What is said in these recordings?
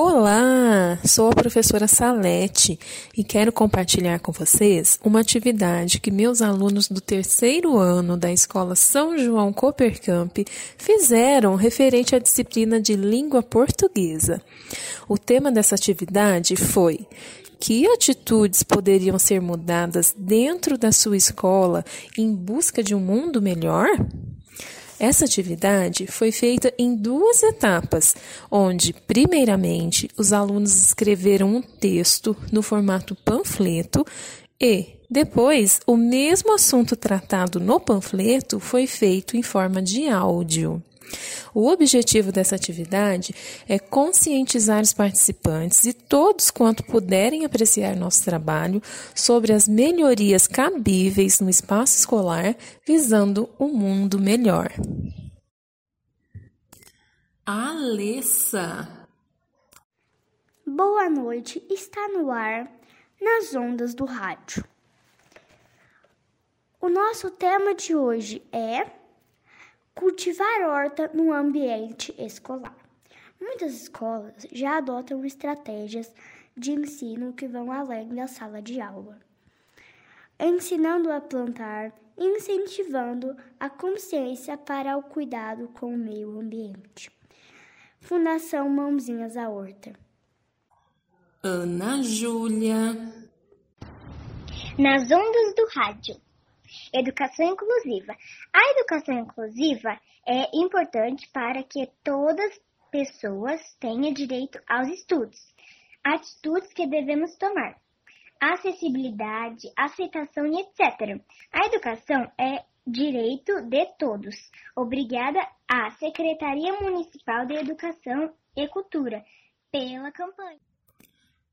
Olá, sou a professora Salete e quero compartilhar com vocês uma atividade que meus alunos do terceiro ano da Escola São João Coopercamp fizeram referente à disciplina de língua portuguesa. O tema dessa atividade foi que atitudes poderiam ser mudadas dentro da sua escola em busca de um mundo melhor? Essa atividade foi feita em duas etapas, onde, primeiramente, os alunos escreveram um texto no formato panfleto e, depois, o mesmo assunto tratado no panfleto foi feito em forma de áudio. O objetivo dessa atividade é conscientizar os participantes e todos quanto puderem apreciar nosso trabalho sobre as melhorias cabíveis no espaço escolar, visando um mundo melhor. Alessa Boa noite, está no ar nas ondas do rádio. O nosso tema de hoje é Cultivar horta no ambiente escolar. Muitas escolas já adotam estratégias de ensino que vão além da sala de aula, ensinando a plantar e incentivando a consciência para o cuidado com o meio ambiente. Fundação Mãozinhas à Horta. Ana Júlia. Nas ondas do rádio. Educação inclusiva. A educação inclusiva é importante para que todas as pessoas tenham direito aos estudos. Atitudes que devemos tomar. Acessibilidade, aceitação e etc. A educação é direito de todos. Obrigada à Secretaria Municipal de Educação e Cultura pela campanha.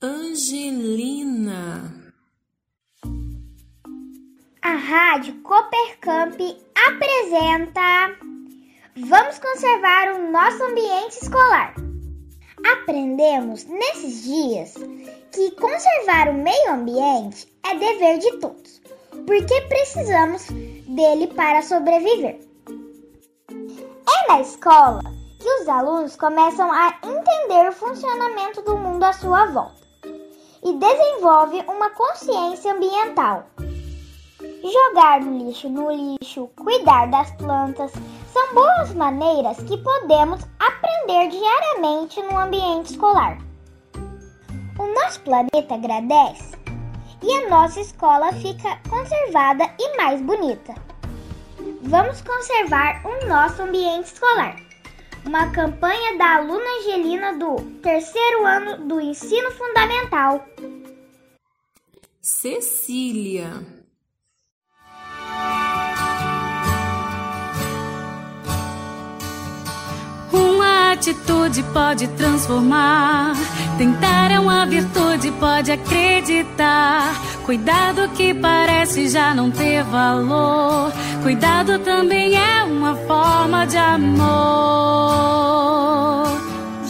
Angelina. A Rádio Coopercamp apresenta Vamos conservar o nosso ambiente escolar. Aprendemos nesses dias que conservar o meio ambiente é dever de todos, porque precisamos dele para sobreviver. É na escola que os alunos começam a entender o funcionamento do mundo à sua volta e desenvolve uma consciência ambiental jogar o lixo no lixo, cuidar das plantas, são boas maneiras que podemos aprender diariamente no ambiente escolar. O nosso planeta agradece e a nossa escola fica conservada e mais bonita. Vamos conservar o nosso ambiente escolar. Uma campanha da aluna Angelina do terceiro ano do ensino fundamental. Cecília. Atitude pode transformar. Tentar é uma virtude, pode acreditar. Cuidado que parece já não ter valor. Cuidado também é uma forma de amor.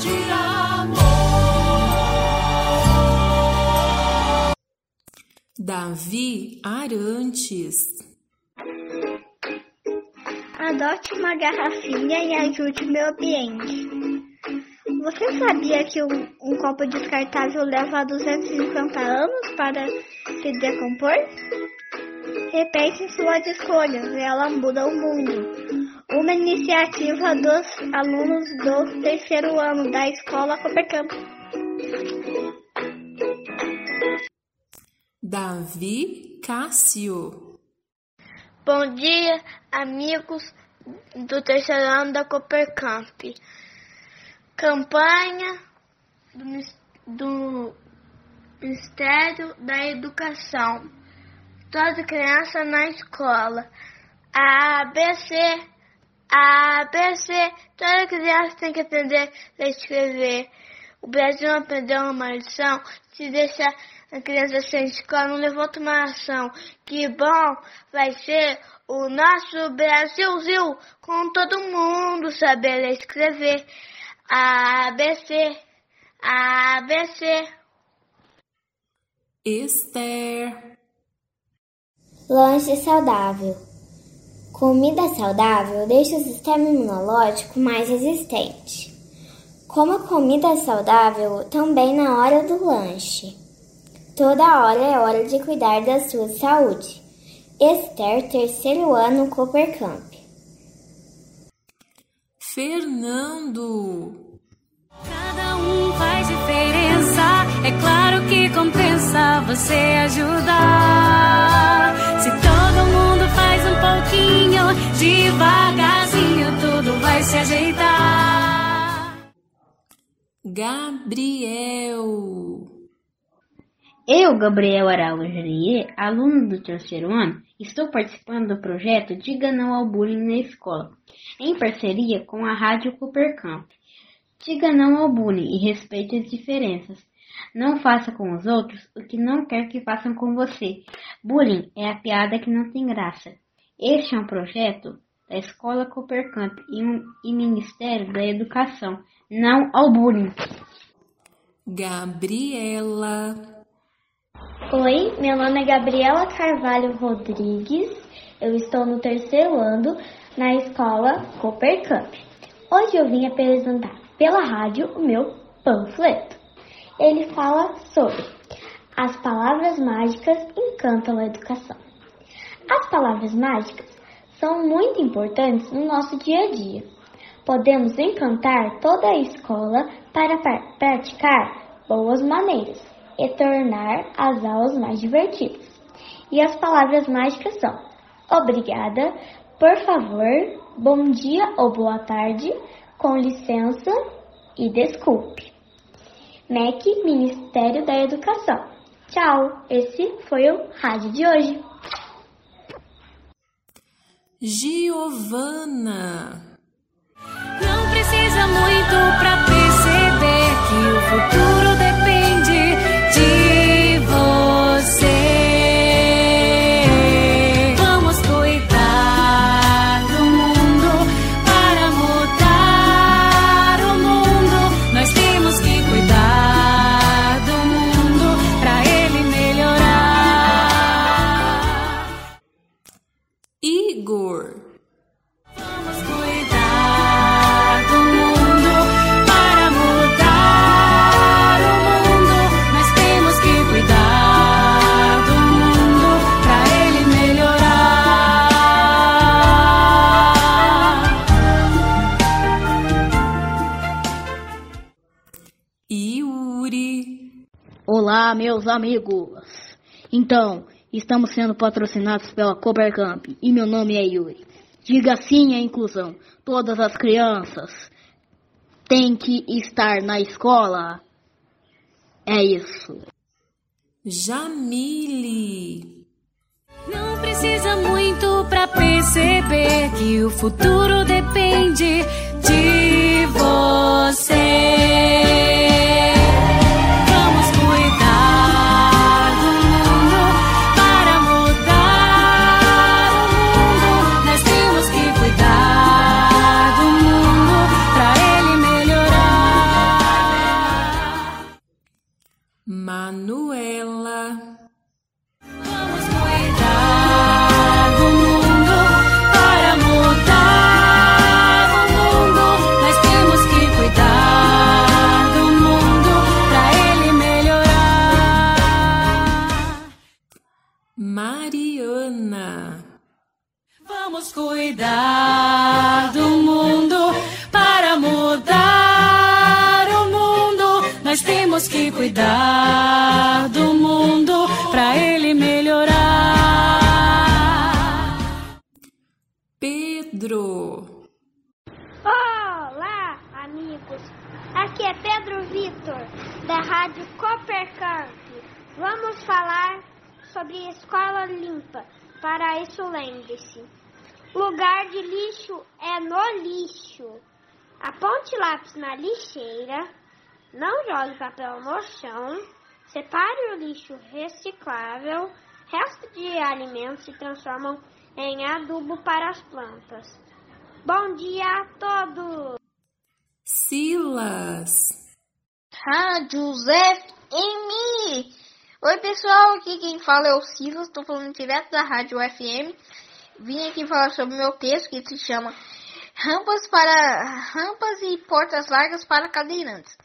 De amor. Davi Arantes. Adote uma garrafinha e ajude o meio ambiente. Você sabia que um, um copo descartável leva 250 anos para se decompor? Repense suas escolhas, ela muda o mundo. Uma iniciativa dos alunos do terceiro ano da Escola Coopercamp. Davi Cássio. Bom dia, amigos do terceiro ano da Coopercamp. Campanha do, Ministério da Educação. Toda criança na escola. A, B, C, A, B, C. Toda criança tem que aprender a escrever. O Brasil aprendeu uma lição. Se deixar a criança sem escola, não levanta uma ação. Que bom vai ser o nosso Brasilzil, com todo mundo saber escrever. ABC, ABC. Esther. Lanche saudável. Comida saudável deixa o sistema imunológico mais resistente. Coma comida saudável também na hora do lanche. Toda hora é hora de cuidar da sua saúde. Esther, terceiro ano, Cooper Camp. Fernando. Cada um faz diferença. É claro que compensa você ajudar. Se todo mundo faz um pouquinho, devagarzinho tudo vai se ajeitar. Gabriel. Eu, Gabriel Araújo aluno do terceiro ano, estou participando do projeto Diga Não ao Bullying na Escola, em parceria com a Rádio Cooper Camp. Diga não ao bullying e respeite as diferenças. Não faça com os outros o que não quer que façam com você. Bullying é a piada que não tem graça. Este é um projeto da Escola Cooper Camp e, um, e Ministério da Educação. Não ao bullying. Gabriela. Oi, meu nome é Gabriela Carvalho Rodrigues. Eu estou no terceiro ano na escola Cooper Camp. Hoje eu vim apresentar pela rádio o meu panfleto. Ele fala sobre as palavras mágicas encantam a educação. As palavras mágicas são muito importantes no nosso dia a dia. Podemos encantar toda a escola para praticar boas maneiras e tornar as aulas mais divertidas. E as palavras mágicas são obrigada, por favor, bom dia ou boa tarde, com licença e desculpe. MEC Ministério da Educação. Tchau, esse foi o rádio de hoje. Giovana. Não precisa muito para perceber que o futuro Meus amigos. Então, estamos sendo patrocinados pela Cooper Camp e meu nome é Yuri. Diga sim à inclusão. Todas as crianças têm que estar na escola. É isso. Jamile. Não precisa muito para perceber que o futuro depende de você. Vamos cuidar do mundo para mudar o mundo. Nós temos que cuidar do mundo para ele melhorar. Pedro. Olá, amigos. Aqui é Pedro Vitor, da Rádio Coopercamp. Vamos falar sobre escola limpa. Para isso, lembre-se: lugar de lixo é no lixo. Aponte lápis na lixeira. Não jogue papel no chão. Separe o lixo reciclável. Resto de alimentos se transformam em adubo para as plantas. Bom dia a todos! Silas. Rádio FM. Oi, pessoal, aqui quem fala é o Silas, estou falando direto da Rádio FM. Vim aqui falar sobre meu texto que se chama rampas para rampas e portas largas para cadeirantes.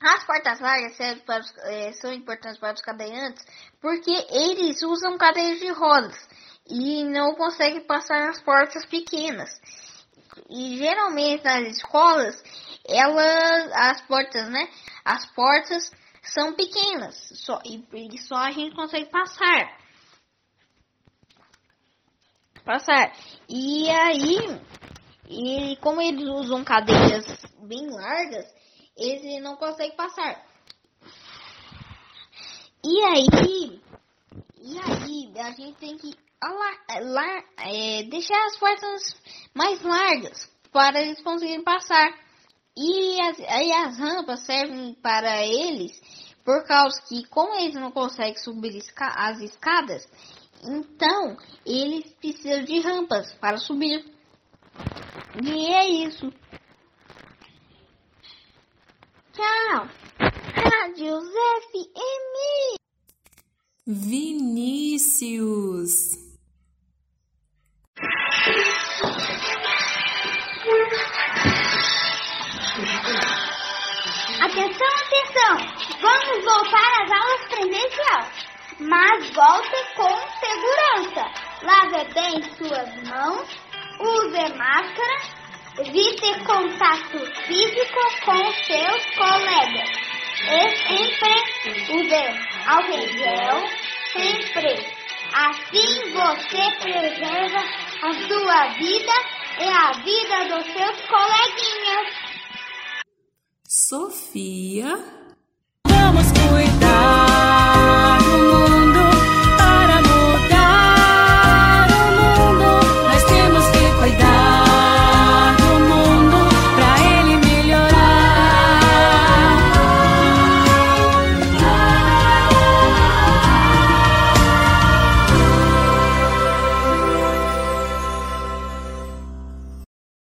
As portas largas para os, é, são importantes para os cadeirantes porque eles usam cadeiras de rodas e não conseguem passar nas portas pequenas. E geralmente nas escolas, elas, as portas, né? As portas são pequenas só, e, e só a gente consegue passar. Passar. E aí, e como eles usam cadeiras bem largas, eles não conseguem passar. E aí, e aí a gente tem que lá, é, deixar as portas mais largas para eles conseguirem passar. E as, aí as rampas servem para eles por causa que, como eles não conseguem subir as escadas, então eles precisam de rampas para subir. E é isso. Tchau. Rádio FM. Vinícius. Suas mãos, use máscara, evite contato físico com seus colegas e sempre use álcool gel, sempre. Assim você preserva a sua vida e a vida dos seus coleguinhas. Sofia